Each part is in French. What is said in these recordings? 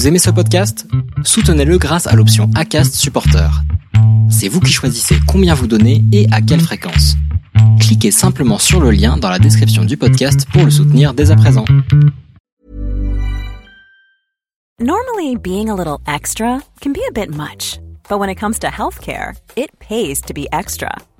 Vous aimez ce podcast? Soutenez-le grâce à l'option ACAST Supporter. C'est vous qui choisissez combien vous donnez et à quelle fréquence. Cliquez simplement sur le lien dans la description du podcast pour le soutenir dès à présent. Normally, being a little extra can be a bit much, but when it comes to healthcare, it pays to be extra.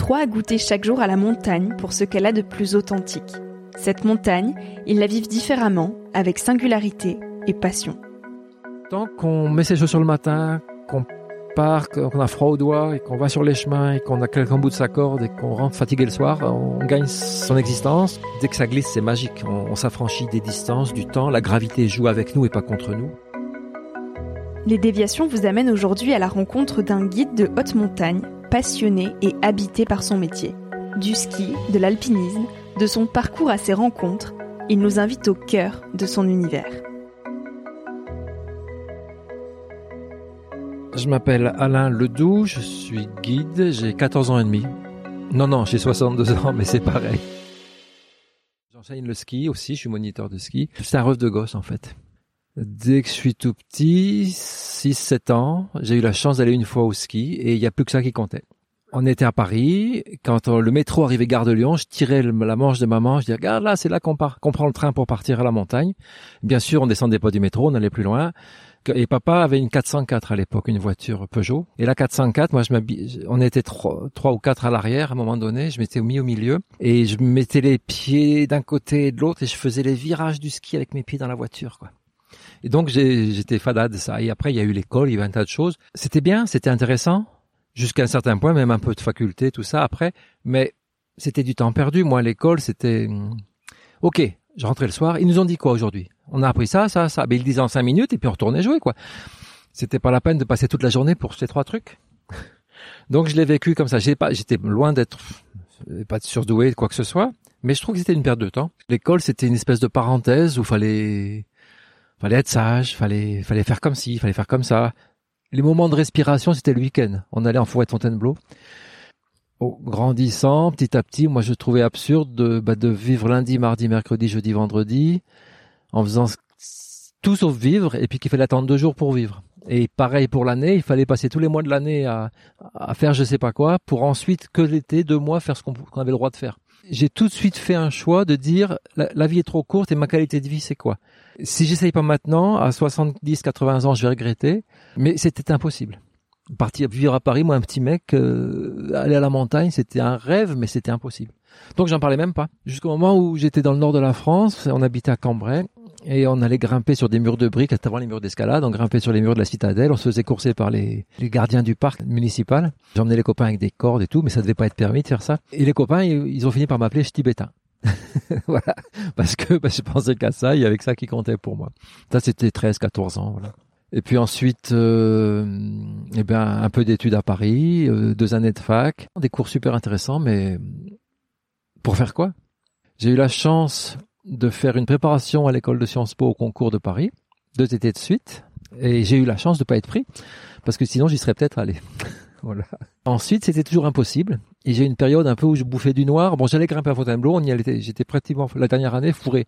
trois à goûter chaque jour à la montagne pour ce qu'elle a de plus authentique. Cette montagne, ils la vivent différemment, avec singularité et passion. Tant qu'on met ses chaussures le matin, qu'on part, qu'on a froid aux doigts et qu'on va sur les chemins et qu'on a quelqu'un bout de sa corde et qu'on rentre fatigué le soir, on gagne son existence. Dès que ça glisse, c'est magique. On, on s'affranchit des distances, du temps. La gravité joue avec nous et pas contre nous. Les déviations vous amènent aujourd'hui à la rencontre d'un guide de haute montagne passionné et habité par son métier. Du ski, de l'alpinisme, de son parcours à ses rencontres, il nous invite au cœur de son univers. Je m'appelle Alain Ledoux, je suis guide, j'ai 14 ans et demi. Non, non, j'ai 62 ans, mais c'est pareil. J'enseigne le ski aussi, je suis moniteur de ski. C'est un rêve de gosse en fait. Dès que je suis tout petit, 6-7 ans, j'ai eu la chance d'aller une fois au ski et il n'y a plus que ça qui comptait. On était à Paris, quand le métro arrivait gare de Lyon, je tirais la manche de maman, je disais regarde là, c'est là qu'on part, qu'on prend le train pour partir à la montagne. Bien sûr, on descendait pas du métro, on allait plus loin. Et papa avait une 404 à l'époque, une voiture Peugeot. Et la 404, moi, je on était trois, trois ou quatre à l'arrière à un moment donné. Je m'étais mis au milieu et je mettais les pieds d'un côté et de l'autre et je faisais les virages du ski avec mes pieds dans la voiture, quoi. Et donc j'étais fada de ça. Et après, il y a eu l'école, il y avait un tas de choses. C'était bien, c'était intéressant, jusqu'à un certain point, même un peu de faculté, tout ça après. Mais c'était du temps perdu. Moi, l'école, c'était... Hmm, ok, je rentrais le soir. Ils nous ont dit quoi aujourd'hui? On a appris ça, ça, ça. Mais ils disaient en cinq minutes et puis on retournait jouer, quoi. C'était pas la peine de passer toute la journée pour ces trois trucs. Donc je l'ai vécu comme ça. J'étais loin d'être pas de surdoué, quoi que ce soit. Mais je trouve que c'était une perte de temps. L'école, c'était une espèce de parenthèse où fallait fallait être sage, fallait fallait faire comme ci, fallait faire comme ça. Les moments de respiration, c'était le week-end. On allait en forêt de Fontainebleau. Au grandissant, petit à petit, moi je trouvais absurde de, bah, de vivre lundi, mardi, mercredi, jeudi, vendredi, en faisant tout sauf vivre, et puis qu'il fallait attendre deux jours pour vivre. Et pareil pour l'année, il fallait passer tous les mois de l'année à, à faire je sais pas quoi, pour ensuite que l'été, deux mois, faire ce qu'on avait le droit de faire. J'ai tout de suite fait un choix de dire la, vie est trop courte et ma qualité de vie c'est quoi? Si j'essaye pas maintenant, à 70, 80 ans, je vais regretter. Mais c'était impossible. Partir vivre à Paris, moi, un petit mec, euh, aller à la montagne, c'était un rêve, mais c'était impossible. Donc j'en parlais même pas. Jusqu'au moment où j'étais dans le nord de la France, on habitait à Cambrai, et on allait grimper sur des murs de briques, avant les murs d'escalade, on grimpait sur les murs de la citadelle, on se faisait courser par les, gardiens du parc municipal. J'emmenais les copains avec des cordes et tout, mais ça devait pas être permis de faire ça. Et les copains, ils, ont fini par m'appeler tibétain. voilà, parce que bah, je pensais qu'à ça, il y avait que ça qui comptait pour moi. Ça, c'était 13, 14 ans, voilà. Et puis ensuite, euh, eh bien, un peu d'études à Paris, euh, deux années de fac, des cours super intéressants, mais pour faire quoi? J'ai eu la chance de faire une préparation à l'école de Sciences Po au concours de Paris, deux étés de suite, et j'ai eu la chance de pas être pris, parce que sinon j'y serais peut-être allé. voilà. Ensuite, c'était toujours impossible. Et j'ai une période un peu où je bouffais du noir. Bon, j'allais grimper à Fontainebleau. On y allait, j'étais pratiquement la dernière année fourré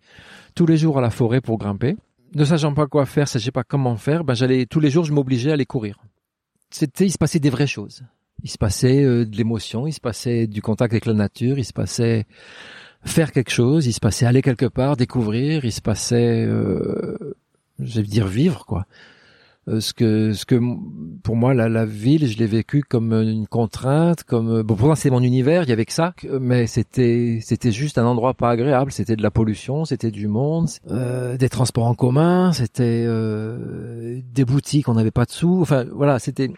tous les jours à la forêt pour grimper. Ne sachant pas quoi faire, sachant pas comment faire, ben j'allais tous les jours, je m'obligeais à aller courir. C'était, il se passait des vraies choses. Il se passait euh, de l'émotion, il se passait du contact avec la nature, il se passait faire quelque chose, il se passait aller quelque part, découvrir, il se passait, euh, je vais dire vivre quoi. Euh, ce que, ce que pour moi la, la ville, je l'ai vécu comme une contrainte, comme bon pour moi c'est mon univers, il y avait que ça, mais c'était c'était juste un endroit pas agréable, c'était de la pollution, c'était du monde, euh, des transports en commun, c'était euh, des boutiques, on n'avait pas de sous, enfin voilà, c'était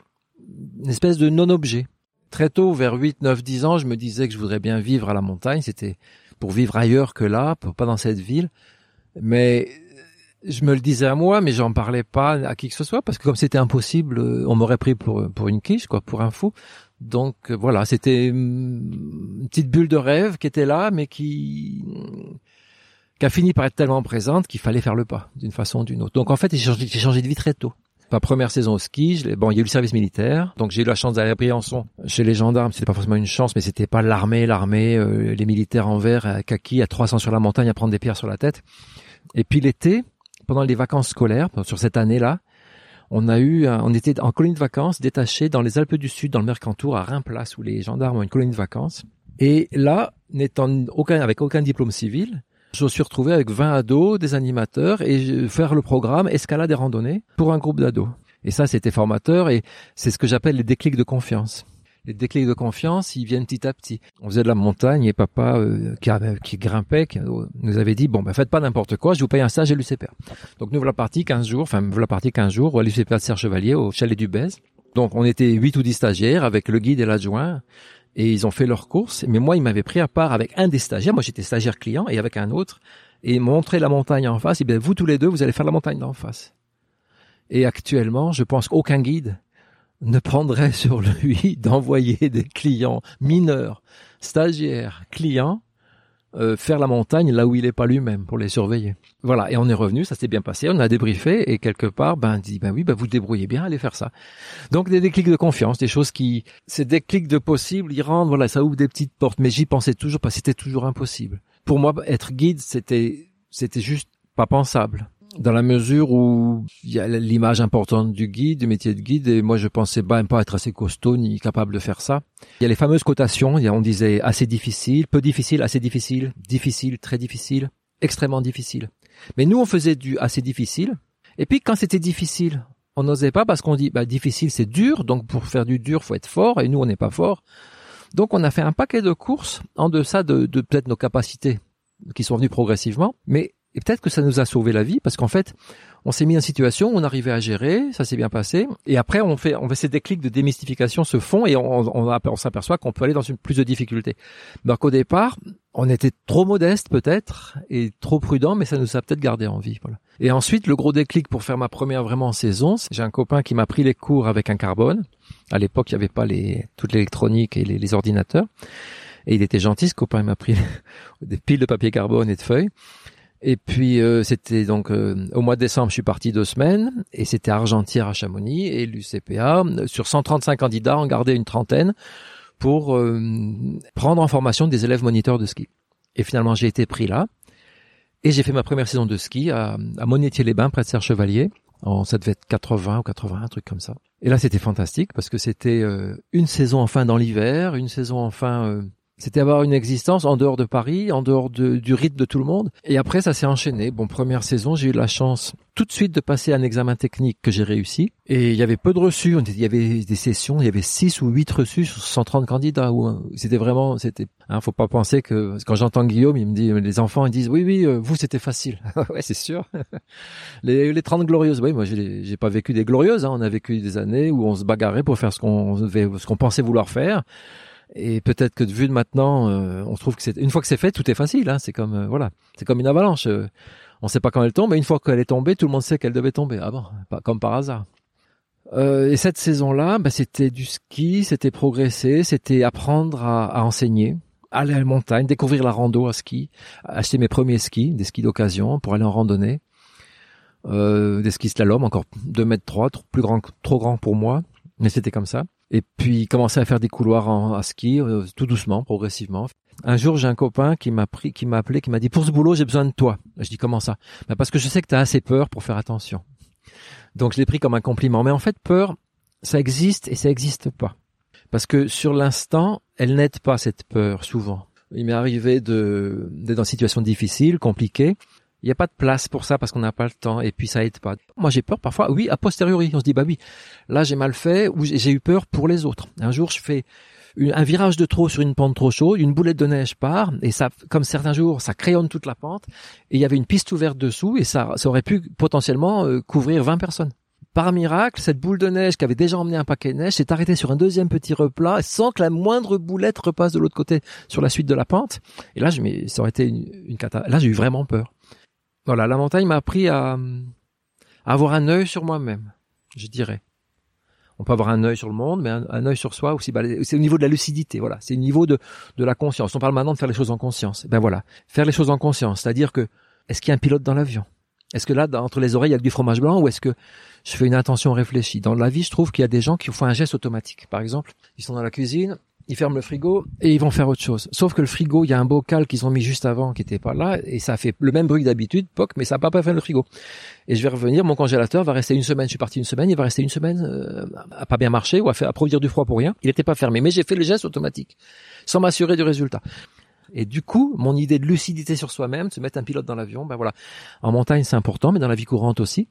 une espèce de non-objet. Très tôt, vers 8, 9, 10 ans, je me disais que je voudrais bien vivre à la montagne, c'était pour vivre ailleurs que là, pas dans cette ville. Mais je me le disais à moi, mais j'en parlais pas à qui que ce soit parce que comme c'était impossible, euh, on m'aurait pris pour pour une quiche, quoi, pour un fou. Donc euh, voilà, c'était une petite bulle de rêve qui était là, mais qui qui a fini par être tellement présente qu'il fallait faire le pas d'une façon ou d'une autre. Donc en fait, j'ai changé, de vie très tôt. Ma première saison au ski, je bon, il y a eu le service militaire, donc j'ai eu la chance d'aller à Briançon chez les gendarmes. C'était pas forcément une chance, mais c'était pas l'armée, l'armée, euh, les militaires en vert, à kaki, à 300 sur la montagne, à prendre des pierres sur la tête. Et puis l'été, pendant les vacances scolaires, sur cette année-là, on a eu, on était en colonie de vacances détachée dans les Alpes du Sud, dans le Mercantour, à Reims-Place, où les gendarmes ont une colonie de vacances. Et là, n'étant avec aucun diplôme civil, je suis retrouvé avec 20 ados, des animateurs, et faire le programme escalade et randonnée pour un groupe d'ados. Et ça, c'était formateur, et c'est ce que j'appelle les déclics de confiance les déclics de confiance, ils viennent petit à petit. On faisait de la montagne et papa euh, qui, qui, grimpait nous avait dit bon ben faites pas n'importe quoi, je vous paye un stage à l'UCPR. Donc nous voilà partis 15 jours, enfin voilà partis 15 jours à l'UCPR de Serre Chevalier au chalet du Bèze. Donc on était 8 ou 10 stagiaires avec le guide et l'adjoint et ils ont fait leur course. Mais moi, ils m'avaient pris à part avec un des stagiaires. Moi, j'étais stagiaire client et avec un autre. Et ils m'ont montré la montagne en face. Et bien, vous tous les deux, vous allez faire la montagne d'en face. Et actuellement, je pense qu'aucun guide ne prendrait sur lui d'envoyer des clients mineurs, stagiaires, clients, euh, faire la montagne là où il n'est pas lui-même pour les surveiller. Voilà, et on est revenu, ça s'est bien passé, on a débriefé et quelque part, ben dit ben oui, ben vous débrouillez bien, allez faire ça. Donc des déclics de confiance, des choses qui, ces déclics de possible, ils rendent, voilà, ça ouvre des petites portes. Mais j'y pensais toujours pas, c'était toujours impossible. Pour moi, être guide, c'était, c'était juste pas pensable dans la mesure où il y a l'image importante du guide, du métier de guide, et moi je pensais même pas être assez costaud ni capable de faire ça. Il y a les fameuses cotations, on disait assez difficile, peu difficile, assez difficile, difficile, très difficile, extrêmement difficile. Mais nous on faisait du assez difficile, et puis quand c'était difficile, on n'osait pas parce qu'on dit bah difficile c'est dur, donc pour faire du dur faut être fort, et nous on n'est pas fort. Donc on a fait un paquet de courses en deçà de, de peut-être nos capacités qui sont venues progressivement, mais et peut-être que ça nous a sauvé la vie parce qu'en fait, on s'est mis en situation on arrivait à gérer, ça s'est bien passé. Et après, on fait, on fait ces déclics de démystification se font et on, s'aperçoit qu'on peut aller dans une plus de difficultés. Donc au départ, on était trop modeste peut-être et trop prudent, mais ça nous a peut-être gardé en vie. Et ensuite, le gros déclic pour faire ma première vraiment saison, j'ai un copain qui m'a pris les cours avec un carbone. À l'époque, il n'y avait pas les, toute l'électronique et les, les ordinateurs. Et il était gentil, ce copain, il m'a pris des piles de papier carbone et de feuilles. Et puis euh, c'était donc euh, au mois de décembre, je suis parti deux semaines et c'était Argentière à Chamonix et l'UCPA sur 135 candidats en gardait une trentaine pour euh, prendre en formation des élèves moniteurs de ski. Et finalement, j'ai été pris là et j'ai fait ma première saison de ski à, à Monétier-les-Bains près de Serre Chevalier. En, ça devait être 80 ou 81, un truc comme ça. Et là, c'était fantastique parce que c'était une saison enfin dans l'hiver, une saison enfin c'était avoir une existence en dehors de Paris, en dehors du rythme de tout le monde. Et après, ça s'est enchaîné. Bon, première saison, j'ai eu la chance tout de suite de passer un examen technique que j'ai réussi. Et il y avait peu de reçus. Il y avait des sessions, il y avait 6 ou 8 reçus sur 130 candidats. C'était vraiment, c'était, hein, faut pas penser que, quand j'entends Guillaume, il me dit, les enfants, ils disent, oui, oui, euh, vous, c'était facile. ouais, c'est sûr. les, les 30 glorieuses. Oui, moi, j'ai pas vécu des glorieuses. Hein. On a vécu des années où on se bagarrait pour faire ce qu'on, ce qu'on pensait vouloir faire. Et peut-être que de vue de maintenant, euh, on trouve que c'est une fois que c'est fait, tout est facile. Hein. C'est comme euh, voilà, c'est comme une avalanche. Euh, on ne sait pas quand elle tombe, mais une fois qu'elle est tombée, tout le monde sait qu'elle devait tomber. Ah bon, pas comme par hasard. et cette saison-là, bah, c'était du ski, c'était progresser, c'était apprendre à, à, enseigner, aller à la montagne, découvrir la rando à ski, acheter mes premiers skis, des skis d'occasion pour aller en randonnée, des skis slalom, encore 2 mètres 3, plus grand, trop grand pour moi, mais c'était comme ça. Et puis commencer à faire des couloirs en, à ski, euh, tout doucement, progressivement. Un jour, j'ai un copain qui m'a pris, qui m'a appelé, qui m'a dit pour ce boulot, j'ai besoin de toi. Je dis comment ça? Ben Parce que je sais que tu as assez peur pour faire attention. Donc je l'ai pris comme un compliment. Mais en fait, peur, ça existe et ça existe pas. Parce que sur l'instant, elle n'aide pas cette peur souvent. Il m'est arrivé de d'être dans une situation difficile, compliquée, Il n'y a pas de place pour ça parce qu'on n'a pas le temps et puis ça aide pas. Moi j'ai peur parfois, oui, a posteriori, on se dit bah oui, là j'ai mal fait ou j'ai eu peur pour les autres. Un jour je fais un virage de trop sur une pente trop chaude, une boulette de neige part et ça, comme certains jours, ça crayonne toute la pente et il y avait une piste ouverte dessous et ça, ça aurait pu potentiellement euh, couvrir 20 personnes. Par miracle, cette boule de neige qui avait déjà emmené un paquet de neige s'est arrêtée sur un deuxième petit replat sans que la moindre boulette repasse de l'autre côté sur la suite de la pente. Et là, je, ça aurait été une, une Là, j'ai eu vraiment peur. Voilà, la montagne m'a appris à, avoir un œil sur moi-même, je dirais. On peut avoir un œil sur le monde, mais un, œil sur soi aussi. Bah, c'est au niveau de la lucidité, voilà. C'est au niveau de, de la conscience. On parle maintenant de faire les choses en conscience. Ben voilà, faire les choses en conscience, c'est-à-dire que est-ce qu'il y a un pilote dans l'avion? Est-ce que là, entre les oreilles, il y a du fromage blanc, ou est-ce que je fais une intention réfléchie? Dans la vie, je trouve qu'il y a des gens qui font un geste automatique. Par exemple, ils sont dans la cuisine, ils ferment le frigo et ils vont faire autre chose. Sauf que le frigo, il y a un bocal qu'ils ont mis juste avant qui était pas là et ça fait le même bruit d'habitude, poc, mais ça n'a pas fait le frigo. Et je vais revenir, mon congélateur va rester une semaine. Je suis parti une semaine, il va rester une semaine euh, à pas bien marcher ou à, faire, produire du froid pour rien. Il n'était pas fermé, mais j'ai fait le geste automatique sans m'assurer du résultat. Et du coup, mon idée de lucidité sur soi-même, se mettre un pilote dans l'avion, ben voilà. En montagne, c'est important, mais dans la vie courante aussi.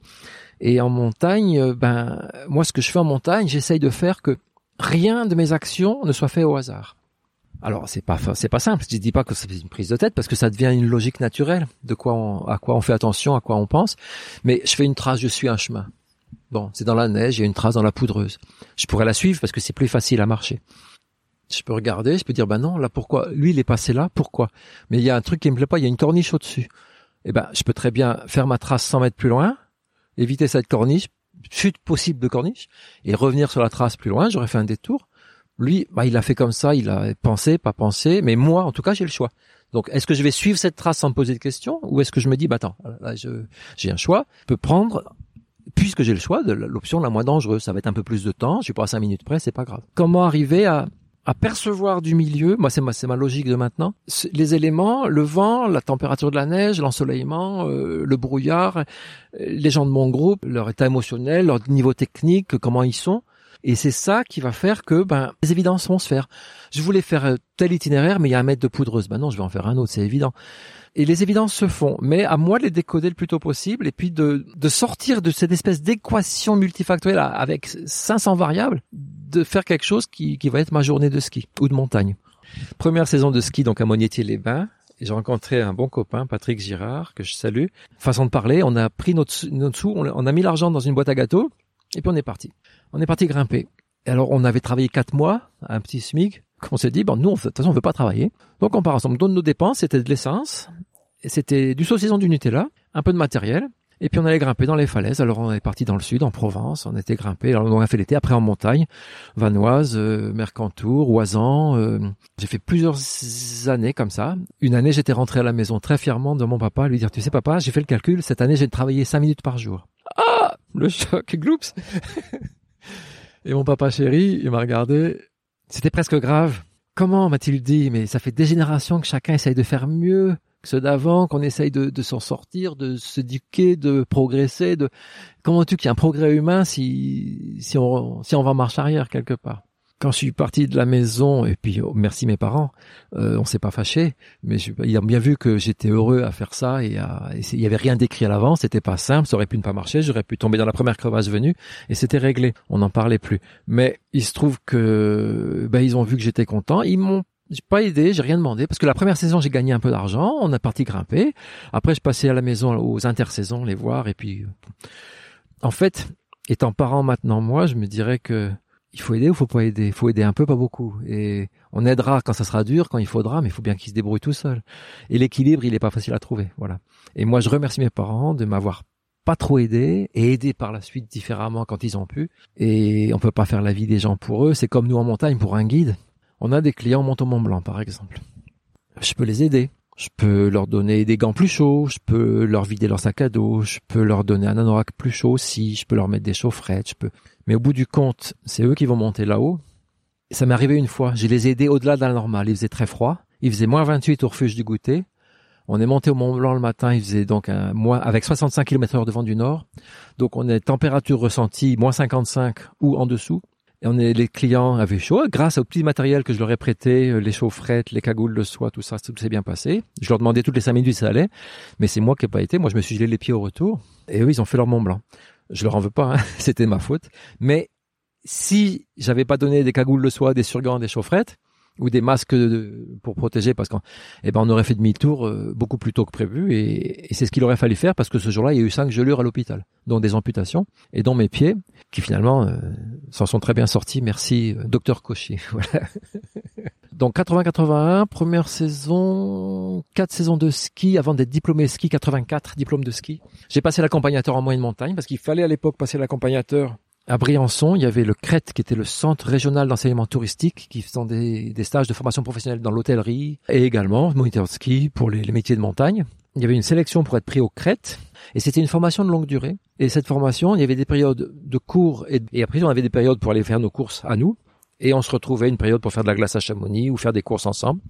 Et en montagne, euh, ben moi, ce que je fais en montagne, j'essaye de faire que rien de mes actions ne soit fait au hasard. Alors c'est pas c'est pas simple. Je dis pas que c'est une prise de tête parce que ça devient une logique naturelle de quoi on, à quoi on fait attention, à quoi on pense. Mais je fais une trace, je suis un chemin. Bon, c'est dans la neige, il y a une trace dans la poudreuse. Je pourrais la suivre parce que c'est plus facile à marcher. Je peux regarder, je peux dire ben non, là pourquoi? Lui il est passé là, pourquoi? Mais il y a un truc qui me plaît pas, il y a une corniche au-dessus. Eh ben, je peux très bien faire ma trace 100 mètres plus loin, éviter cette corniche, chute possible de corniche et revenir sur la trace plus loin, j'aurais fait un détour. Lui, bah, il a fait comme ça, il a pensé, pas pensé, mais moi, en tout cas, j'ai le choix. Donc, est-ce que je vais suivre cette trace sans me poser de questions, ou est-ce que je me dis, bah attends, là, j'ai un choix, je peux prendre, puisque j'ai le choix, de l'option la moins dangereuse. Ça va être un peu plus de temps, je suis pas à cinq minutes près, c'est pas grave. Comment arriver à à percevoir du milieu, moi c'est ma, ma logique de maintenant, les éléments, le vent, la température de la neige, l'ensoleillement, euh, le brouillard, euh, les gens de mon groupe, leur état émotionnel, leur niveau technique, comment ils sont. Et c'est ça qui va faire que ben les évidences vont se faire. Je voulais faire euh, tel itinéraire, mais il y a un mètre de poudreuse. Ben non, je vais en faire un autre, c'est évident. Et les évidences se font, mais à moi de les décoder le plus tôt possible et puis de, de sortir de cette espèce d'équation multifactorielle avec 500 variables de faire quelque chose qui, qui va être ma journée de ski ou de montagne. Première saison de ski donc à Monétier-les-Bains. J'ai rencontré un bon copain, Patrick Girard, que je salue. Façon de parler, on a pris notre, notre on a mis l'argent dans une boîte à gâteaux, et puis on est parti. On est parti grimper. Alors, on avait travaillé quatre mois, un petit SMIC. On s'est dit, bon, nous, de toute façon, on veut pas travailler. Donc, on part ensemble. Donc, nos dépenses, c'était de l'essence, c'était du saucisson du Nutella, un peu de matériel, et puis on allait grimper dans les falaises. Alors on est parti dans le sud, en Provence. On était grimpé. Alors on a fait l'été. Après en montagne, Vanoise, euh, Mercantour, Oisan. Euh, j'ai fait plusieurs années comme ça. Une année, j'étais rentré à la maison très fièrement de mon papa, lui dire tu sais papa, j'ai fait le calcul. Cette année, j'ai travaillé cinq minutes par jour. Ah, le choc, gloops. et mon papa chéri, il m'a regardé. C'était presque grave. Comment m'a-t-il dit? Mais ça fait des générations que chacun essaye de faire mieux d'avant, qu'on essaye de, s'en sortir, de s'éduquer, de progresser. De comment tu qu'il y a un progrès humain si si on si on va en marche arrière quelque part? Quand je suis parti de la maison et puis oh, merci mes parents, euh, on s'est pas fâché, mais je, ils ont bien vu que j'étais heureux à faire ça et, il y avait rien d'écrit à l'avance, c'était pas simple, ça aurait pu ne pas marcher, j'aurais pu tomber dans la première crevasse venue et c'était réglé, on n'en parlait plus. Mais il se trouve que ben ils ont vu que j'étais content, ils m'ont j'ai pas aidé, j'ai rien demandé parce que la première saison j'ai gagné un peu d'argent, on a parti grimper. Après je passais à la maison aux intersaisons les voir et puis en fait, étant parent maintenant moi, je me dirais que il faut aider ou faut pas aider, il faut aider un peu pas beaucoup et on aidera quand ça sera dur, quand il faudra, mais il faut bien qu'ils se débrouillent tout seul. Et l'équilibre, il est pas facile à trouver, voilà. Et moi je remercie mes parents de m'avoir pas trop aidé et aidé par la suite différemment quand ils ont pu. Et on peut pas faire la vie des gens pour eux. C'est comme nous en montagne pour un guide. On a des clients en Mont Blanc, par exemple. Je peux les aider. Je peux leur donner des gants plus chauds, je peux leur vider leur sac à dos, je peux leur donner un anorak plus chaud aussi, je peux leur mettre des chaufferettes, je peux. Mais au bout du compte, c'est eux qui vont monter là-haut. Ça m'est arrivé une fois, j'ai les aidés au-delà de la normale. Il faisait très froid, il faisait moins 28 au refuge du goûter. On est monté au Mont Blanc le matin, il faisait donc un moins avec 65 km heure de vent du nord. Donc on est température ressentie moins 55 ou en dessous. On est, les clients avaient chaud grâce au petit matériel que je leur ai prêté, euh, les chaufferettes, les cagoules de soie, tout ça, tout s'est bien passé. Je leur demandais toutes les cinq minutes si ça allait, mais c'est moi qui n'ai pas été. Moi, je me suis gelé les pieds au retour. Et eux, ils ont fait leur Mont Blanc. Je leur en veux pas, hein. c'était ma faute. Mais si j'avais pas donné des cagoules de soie, des surgants, des chaufferettes, ou des masques pour protéger parce qu'on eh ben on aurait fait demi-tour euh, beaucoup plus tôt que prévu et, c'est ce qu'il aurait fallu faire parce que ce jour-là il y a eu cinq gelures à l'hôpital dont des amputations et dont mes pieds qui finalement euh, s'en sont très bien sortis. Merci euh, docteur Cauchy voilà. Donc 80-81 première saison quatre saisons de ski avant d'être diplômé ski 84 diplôme de ski. J'ai passé l'accompagnateur en moyenne montagne parce qu'il fallait à l'époque passer l'accompagnateur à Briançon, il y avait le CRET, qui était le Centre régional d'enseignement touristique, qui faisait des, stages de formation professionnelle dans l'hôtellerie, et également moniteur de ski pour les, métiers de montagne. Il y avait une sélection pour être pris au CRET, et c'était une formation de longue durée. Et cette formation, il y avait des périodes de cours, et, après on avait des périodes pour aller faire nos courses à nous, et on se retrouvait une période pour faire de la glace à Chamonix ou faire des courses ensemble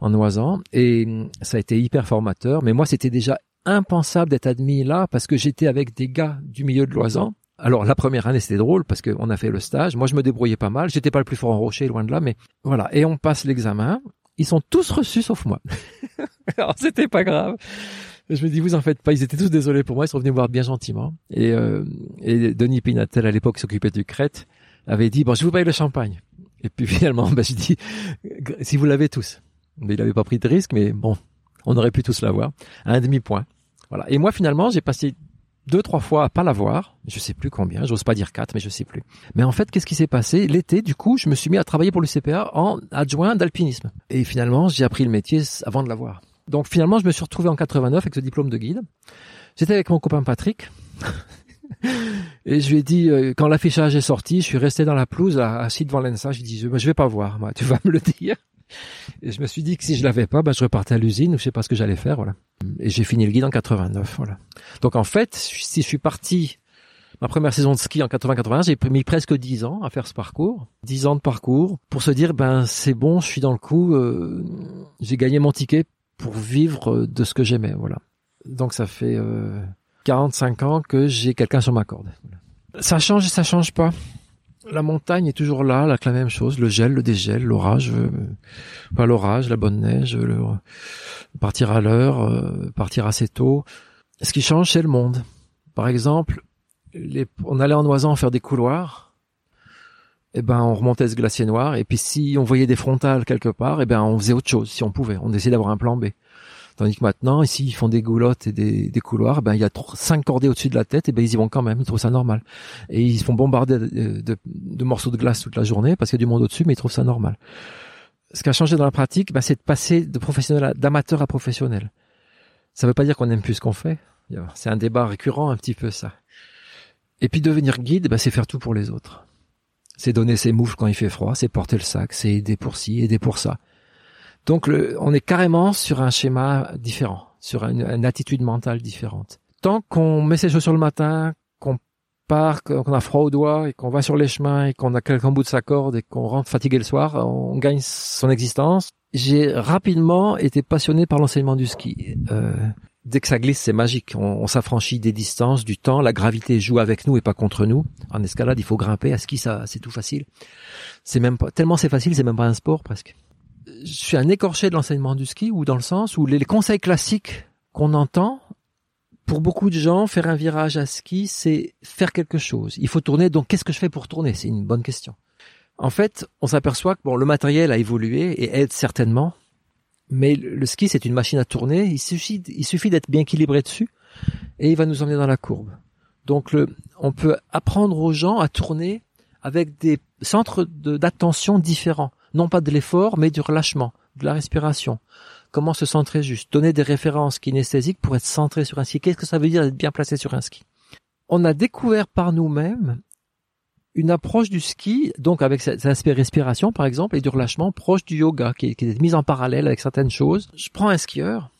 en oisant. Et ça a été hyper formateur. Mais moi, c'était déjà impensable d'être admis là parce que j'étais avec des gars du milieu de l'oisan alors la première année c'était drôle parce qu'on a fait le stage. Moi je me débrouillais pas mal. J'étais pas le plus fort en rocher, loin de là, mais voilà. Et on passe l'examen. Ils sont tous reçus sauf moi. Alors c'était pas grave. Je me dis vous en faites pas. Ils étaient tous désolés pour moi. Ils sont venus me voir bien gentiment. Et, euh, et Denis Pinatel à l'époque s'occupait du Crète avait dit bon je vous paye le champagne. Et puis finalement bah je dis si vous l'avez tous. Mais il avait pas pris de risque. Mais bon on aurait pu tous l'avoir. Un demi point. Voilà. Et moi finalement j'ai passé deux trois fois à pas l'avoir, je sais plus combien, j'ose pas dire quatre, mais je sais plus. Mais en fait, qu'est-ce qui s'est passé? L'été, du coup, je me suis mis à travailler pour le CPA en adjoint d'alpinisme. Et finalement, j'ai appris le métier avant de l'avoir. Donc finalement, je me suis retrouvé en 89 avec ce diplôme de guide. J'étais avec mon copain Patrick. et je lui ai dit, euh, quand l'affichage est sorti, je suis resté dans la pelouse, assis devant l'ENSA, je lui ai dit, je, je vais pas voir, moi, tu vas me le dire. Et je me suis dit que si je l'avais pas, bah, je repartais à l'usine ou je sais pas ce que j'allais faire, voilà. Et j'ai fini le guide en 89, voilà. Donc en fait, si je suis parti ma première saison de ski en 80-81, j'ai mis presque 10 ans à faire ce parcours, 10 ans de parcours pour se dire ben c'est bon, je suis dans le coup, euh, j'ai gagné mon ticket pour vivre de ce que j'aimais, voilà. Donc ça fait euh, 45 ans que j'ai quelqu'un sur ma corde. Ça change et ça change pas la montagne est toujours là, la même chose, le gel, le dégel, l'orage, euh, l'orage, la bonne neige, le, partir à l'heure, euh, partir assez tôt. Ce qui change, c'est le monde. Par exemple, les, on allait en oisant faire des couloirs, et eh ben on remontait ce glacier noir, et puis si on voyait des frontales quelque part, et eh ben on faisait autre chose si on pouvait. On essayait d'avoir un plan B. Tandis que maintenant, ici, ils font des goulottes et des, couloirs, ben il y a cinq cordées au-dessus de la tête, et ben ils y vont quand même, ils trouvent ça normal. Et ils se font bombarder de, morceaux de glace toute la journée parce qu'il y a du monde au-dessus, mais ils trouvent ça normal. Ce qui a changé dans la pratique, ben, c'est de passer de professionnel d'amateur à professionnel. Ça veut pas dire qu'on n'aime plus ce qu'on fait. C'est un débat récurrent un petit peu ça. Et puis devenir guide, ben, c'est faire tout pour les autres. C'est donner ses moufles quand il fait froid, c'est porter le sac, c'est aider pour ci, aider pour ça. Donc on est carrément sur un schéma différent, sur une, attitude mentale différente. Tant qu'on met ses chaussures le matin, qu'on part, qu'on a froid aux doigts et qu'on va sur les chemins et qu'on a quelqu'un bout de sa corde et qu'on rentre fatigué le soir, on gagne son existence. J'ai rapidement été passionné par l'enseignement du ski. Euh, dès que ça glisse, c'est magique. On, s'affranchit des distances, du temps. La gravité joue avec nous et pas contre nous. En escalade, il faut grimper. À ski, ça, c'est tout facile. C'est même pas tellement c'est facile, c'est même pas un sport presque je suis un écorché de l'enseignement du ski ou dans le sens où les conseils classiques qu'on entend, pour beaucoup de gens, faire un virage à ski, c'est faire quelque chose. Il faut tourner. Donc, qu'est-ce que je fais pour tourner? C'est une bonne question. En fait, on s'aperçoit que bon, le matériel a évolué et aide certainement, mais le ski, c'est une machine à tourner. Il suffit, il suffit d'être bien équilibré dessus et il va nous emmener dans la courbe. Donc, le, on peut apprendre aux gens à tourner avec des centres d'attention différents non pas de l'effort, mais du relâchement, de la respiration. Comment se centrer juste? Donner des références kinesthésiques pour être centré sur un ski. Qu'est-ce que ça veut dire d'être bien placé sur un ski? On a découvert par nous-mêmes une approche du ski, donc avec cet aspect respiration par exemple, et du relâchement proche du yoga, qui est, mise en parallèle avec certaines choses. Je prends un skieur,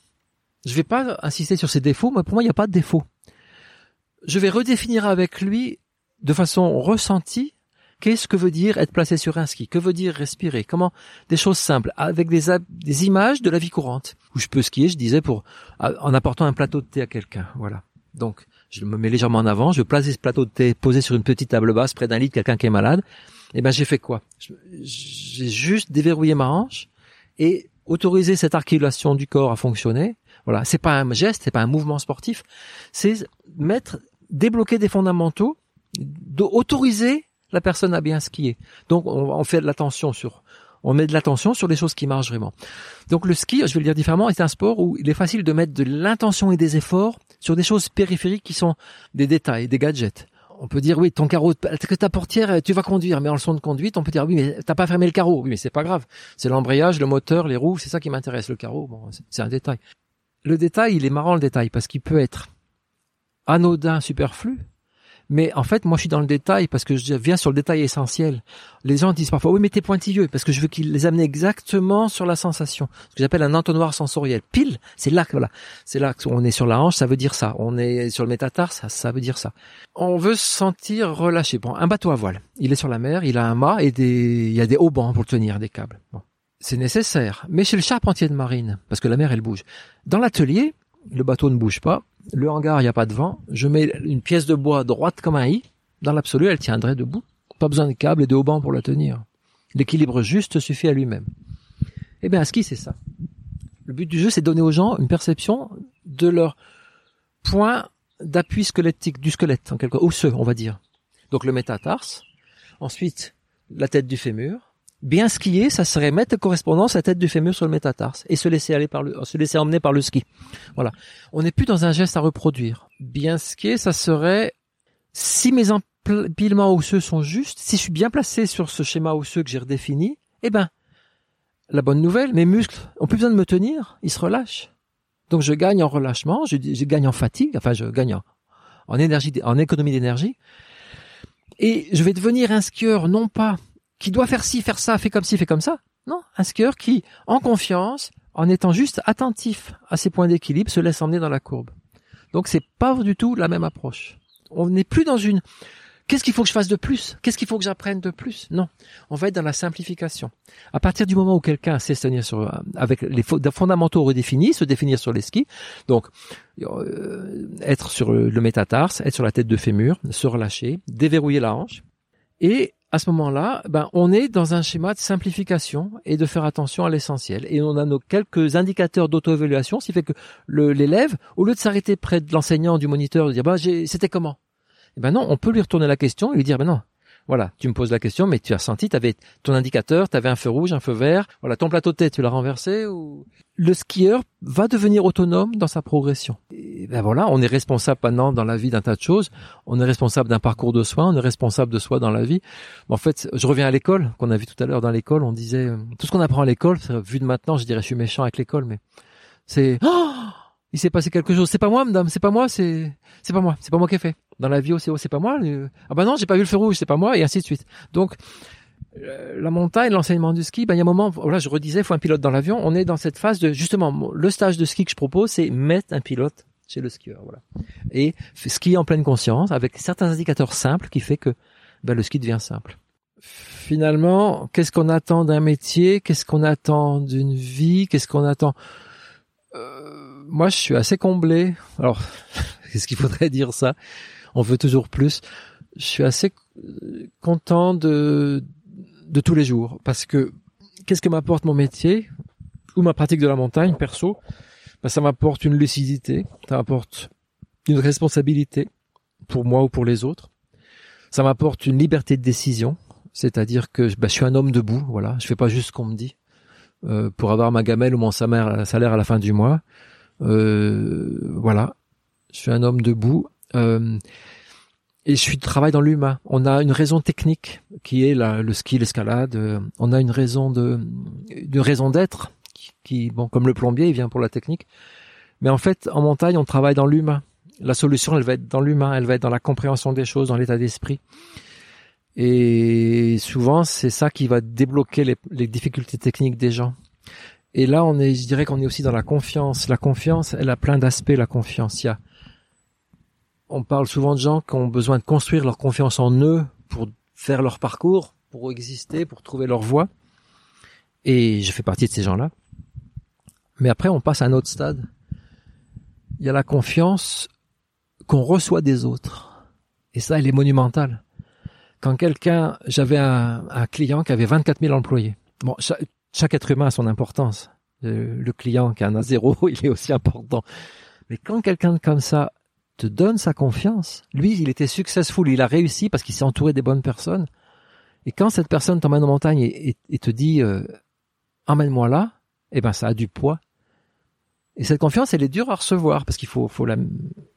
je vais pas insister sur ses défauts, mais pour moi il n'y a pas de défaut. Je vais redéfinir avec lui de façon ressentie Qu'est-ce que veut dire être placé sur un ski? Que veut dire respirer? Comment? Des choses simples, avec des, des images de la vie courante. Où je peux skier, je disais, pour en apportant un plateau de thé à quelqu'un. Voilà. Donc, je me mets légèrement en avant, je place ce plateau de thé posé sur une petite table basse près d'un lit de quelqu'un qui est malade. Et ben j'ai fait quoi? J'ai juste déverrouillé ma hanche et autorisé cette articulation du corps à fonctionner. Voilà, c'est pas un geste, c'est pas un mouvement sportif, c'est mettre, débloquer des fondamentaux, d'autoriser la personne à bien skier. Donc on, on fait de l'attention sur on met de l'attention sur les choses qui marchent vraiment. Donc le ski, je vais le dire différemment, est un sport où il est facile de mettre de l'intention et des efforts sur des choses périphériques qui sont des détails, des gadgets. On peut dire oui, ton carreau, que ta portière, tu vas conduire, mais en leçon de conduite, on peut dire oui, mais t'as pas fermé le carreau. Oui, mais c'est pas grave. C'est l'embrayage, le moteur, les roues, c'est ça qui m'intéresse. Le carreau, bon, c'est un détail. Le détail, il est marrant le détail parce qu'il peut être anodin, superflu, mais en fait, moi, je suis dans le détail parce que je viens sur le détail essentiel. Les gens disent parfois, oui, mais t'es pointilleux parce que je veux qu'ils les amènent exactement sur la sensation. Ce que j'appelle un entonnoir sensoriel. Pile, c'est là que, voilà. C'est là qu'on est sur la hanche, ça veut dire ça. On est sur le métatarse, ça, ça veut dire ça. On veut se sentir relâché. Bon, un bateau à voile. Il est sur la mer, il a un mât et des, il y a des haubans pour le tenir, des câbles. Bon. C'est nécessaire. Mais chez le charpentier de marine, parce que la mer, elle bouge. Dans l'atelier, le bateau ne bouge pas, le hangar, il n'y a pas de vent, je mets une pièce de bois droite comme un i, dans l'absolu, elle tiendrait debout. Pas besoin de câbles et de haubans pour la tenir. L'équilibre juste suffit à lui-même. Eh bien, à ski, c'est ça? Le but du jeu, c'est donner aux gens une perception de leur point d'appui squelettique, du squelette, en quelque osseux, on va dire. Donc le métatarse, ensuite la tête du fémur, Bien skier, ça serait mettre correspondance à la tête du fémur sur le métatarse et se laisser aller par le, se laisser emmener par le ski. Voilà. On n'est plus dans un geste à reproduire. Bien skier, ça serait si mes empilements osseux sont justes, si je suis bien placé sur ce schéma osseux que j'ai redéfini, eh ben, la bonne nouvelle, mes muscles ont plus besoin de me tenir, ils se relâchent. Donc je gagne en relâchement, je, gagne en fatigue, enfin je gagne en, en énergie, en économie d'énergie. Et je vais devenir un skieur non pas qui doit faire ci, faire ça, fait comme ci, fait comme ça. Non, un skieur qui, en confiance, en étant juste attentif à ses points d'équilibre, se laisse emmener dans la courbe. Donc c'est pas du tout la même approche. On n'est plus dans une Qu'est-ce qu'il faut que je fasse de plus? Qu'est-ce qu'il faut que j'apprenne de plus? Non, on va être dans la simplification. À partir du moment où quelqu'un sait se tenir sur, avec les fondamentaux redéfinis, se définir sur les skis, donc euh, être sur le métatarse, être sur la tête de fémur, se relâcher, déverrouiller la hanche, et à ce moment-là, ben, on est dans un schéma de simplification et de faire attention à l'essentiel. Et on a nos quelques indicateurs d'auto-évaluation, ce qui fait que l'élève, au lieu de s'arrêter près de l'enseignant, du moniteur, de dire bah, c'était comment? Eh ben non, on peut lui retourner la question et lui dire ben non, voilà, tu me poses la question, mais tu as senti, tu avais ton indicateur, tu avais un feu rouge, un feu vert. Voilà, ton plateau de tête, tu l'as renversé ou? Le skieur va devenir autonome dans sa progression. Et ben voilà, on est responsable maintenant dans la vie d'un tas de choses. On est responsable d'un parcours de soins, on est responsable de soi dans la vie. En fait, je reviens à l'école, qu'on a vu tout à l'heure dans l'école, on disait euh, tout ce qu'on apprend à l'école, vu de maintenant, je dirais je suis méchant avec l'école, mais c'est oh il s'est passé quelque chose. C'est pas moi, madame, c'est pas moi, c'est c'est pas moi, c'est pas moi qui ai fait. Dans la vie aussi, c'est pas moi. Ah bah non, j'ai pas vu le feu rouge, c'est pas moi, et ainsi de suite. Donc euh, la montagne, l'enseignement du ski, ben il y a un moment, voilà, je redisais, faut un pilote dans l'avion. On est dans cette phase de justement le stage de ski que je propose, c'est mettre un pilote chez le skieur, voilà, et skier en pleine conscience avec certains indicateurs simples qui fait que ben, le ski devient simple. Finalement, qu'est-ce qu'on attend d'un métier? Qu'est-ce qu'on attend d'une vie? Qu'est-ce qu'on attend? Euh, Moi, je suis assez comblé. Alors, qu'est-ce qu'il faudrait dire ça? On veut toujours plus. Je suis assez content de de tous les jours. Parce que qu'est-ce que m'apporte mon métier? Ou ma pratique de la montagne perso? Ben, Ça m'apporte une lucidité, ça m'apporte une responsabilité pour moi ou pour les autres. Ça m'apporte une liberté de décision, c'est-à-dire que ben, je suis un homme debout, voilà, je fais pas juste ce qu'on me dit euh, pour avoir ma gamelle ou mon salaire à la fin du mois. Euh, voilà, je suis un homme debout. Euh, et je suis travaille dans l'humain. On a une raison technique qui est la, le ski, l'escalade. Euh, on a une raison de, de raison d'être qui, bon, comme le plombier, il vient pour la technique. Mais en fait, en montagne, on travaille dans l'humain. La solution, elle va être dans l'humain, elle va être dans la compréhension des choses, dans l'état d'esprit. Et souvent, c'est ça qui va débloquer les, les, difficultés techniques des gens. Et là, on est, je dirais qu'on est aussi dans la confiance. La confiance, elle a plein d'aspects, la confiance. Il y a on parle souvent de gens qui ont besoin de construire leur confiance en eux pour faire leur parcours, pour exister, pour trouver leur voie. Et je fais partie de ces gens-là. Mais après, on passe à un autre stade. Il y a la confiance qu'on reçoit des autres. Et ça, elle est monumentale. Quand quelqu'un, j'avais un, client qui avait 24 000 employés. Bon, chaque, être humain a son importance. Le, le client qui en a zéro, il est aussi important. Mais quand quelqu'un comme ça te donne sa confiance, lui, il était successful, il a réussi parce qu'il s'est entouré des bonnes personnes. Et quand cette personne t'emmène en montagne et, te dit euh, emmène-moi là, eh ben ça a du poids. Et cette confiance, elle est dure à recevoir parce qu'il faut, faut, la,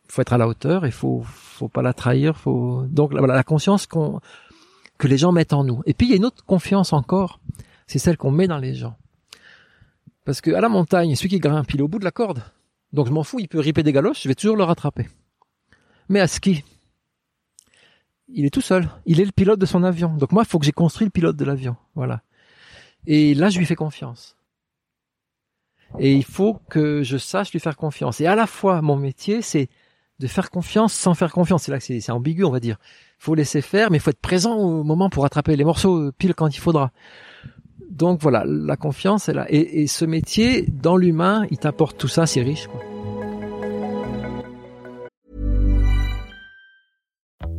faut être à la hauteur, il faut, faut pas la trahir, faut donc voilà la conscience qu'on que les gens mettent en nous. Et puis il y a une autre confiance encore, c'est celle qu'on met dans les gens. Parce que à la montagne, celui qui grimpe, il est au bout de la corde. Donc je m'en fous, il peut riper des galoches, je vais toujours le rattraper. Mais à ski, il est tout seul. Il est le pilote de son avion. Donc moi, il faut que j'ai construit le pilote de l'avion. Voilà. Et là, je lui fais confiance. Et il faut que je sache lui faire confiance. Et à la fois, mon métier, c'est de faire confiance sans faire confiance. C'est là que c'est ambigu, on va dire. Il faut laisser faire, mais il faut être présent au moment pour attraper les morceaux euh, pile quand il faudra. Donc voilà, la confiance est là. Et, ce métier, dans l'humain, il t'apporte tout ça, c'est riche.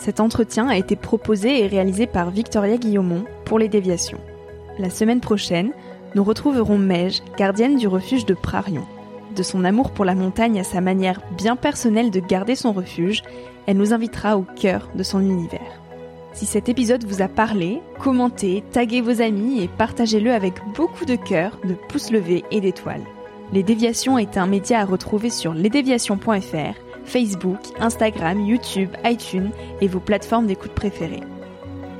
Cet entretien a été proposé et réalisé par Victoria Guillaumont pour les déviations. La semaine prochaine, nous retrouverons Meige, gardienne du refuge de Prarion. De son amour pour la montagne à sa manière bien personnelle de garder son refuge, elle nous invitera au cœur de son univers. Si cet épisode vous a parlé, commentez, taguez vos amis et partagez-le avec beaucoup de cœur, de pouces levés et d'étoiles. Les Déviations est un média à retrouver sur lesdéviations.fr, Facebook, Instagram, YouTube, iTunes et vos plateformes d'écoute préférées.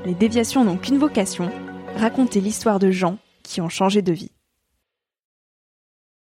Les Déviations n'ont qu'une vocation, raconter l'histoire de gens qui ont changé de vie.